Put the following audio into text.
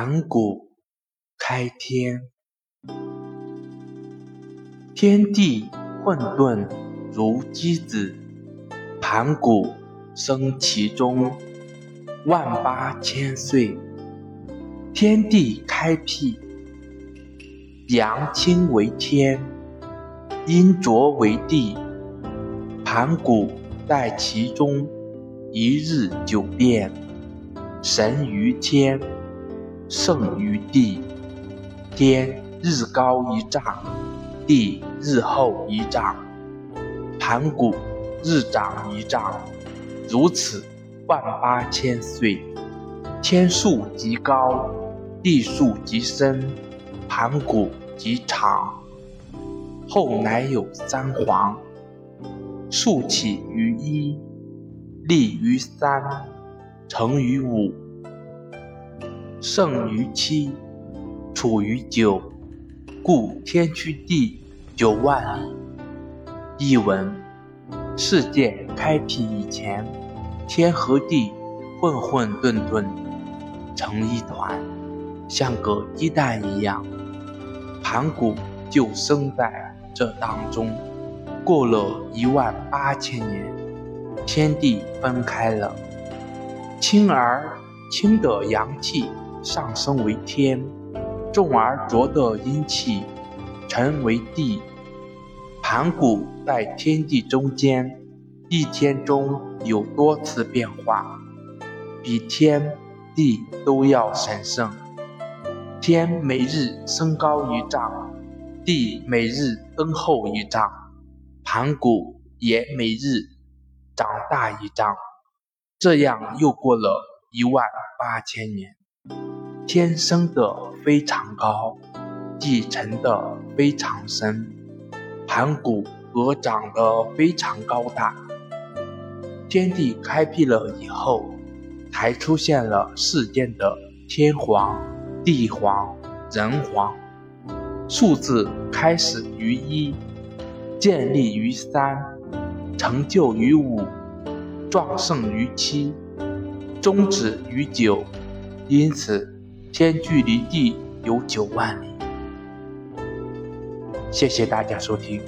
盘古开天，天地混沌如鸡子，盘古生其中，万八千岁。天地开辟，阳清为天，阴浊为地，盘古在其中，一日九变，神于天。胜于地，天日高一丈，地日厚一丈，盘古日长一丈，如此万八千岁。天数极高，地数极深，盘古极长。后乃有三皇，数起于一，立于三，成于五。胜于七，处于九，故天区地九万里。译文：世界开辟以前，天和地混混沌沌成一团，像个鸡蛋一样。盘古就生在这当中。过了一万八千年，天地分开了，轻而轻的阳气。上升为天，重而浊的阴气沉为地。盘古在天地中间，一天中有多次变化，比天地都要神圣。天每日升高一丈，地每日增厚一丈，盘古也每日长大一丈。这样又过了一万八千年。天生的非常高，地沉的非常深，盘古则长得非常高大。天地开辟了以后，才出现了世间的天皇、地皇、人皇。数字开始于一，建立于三，成就于五，壮盛于七，终止于九。因此。天距离地有九万里。谢谢大家收听。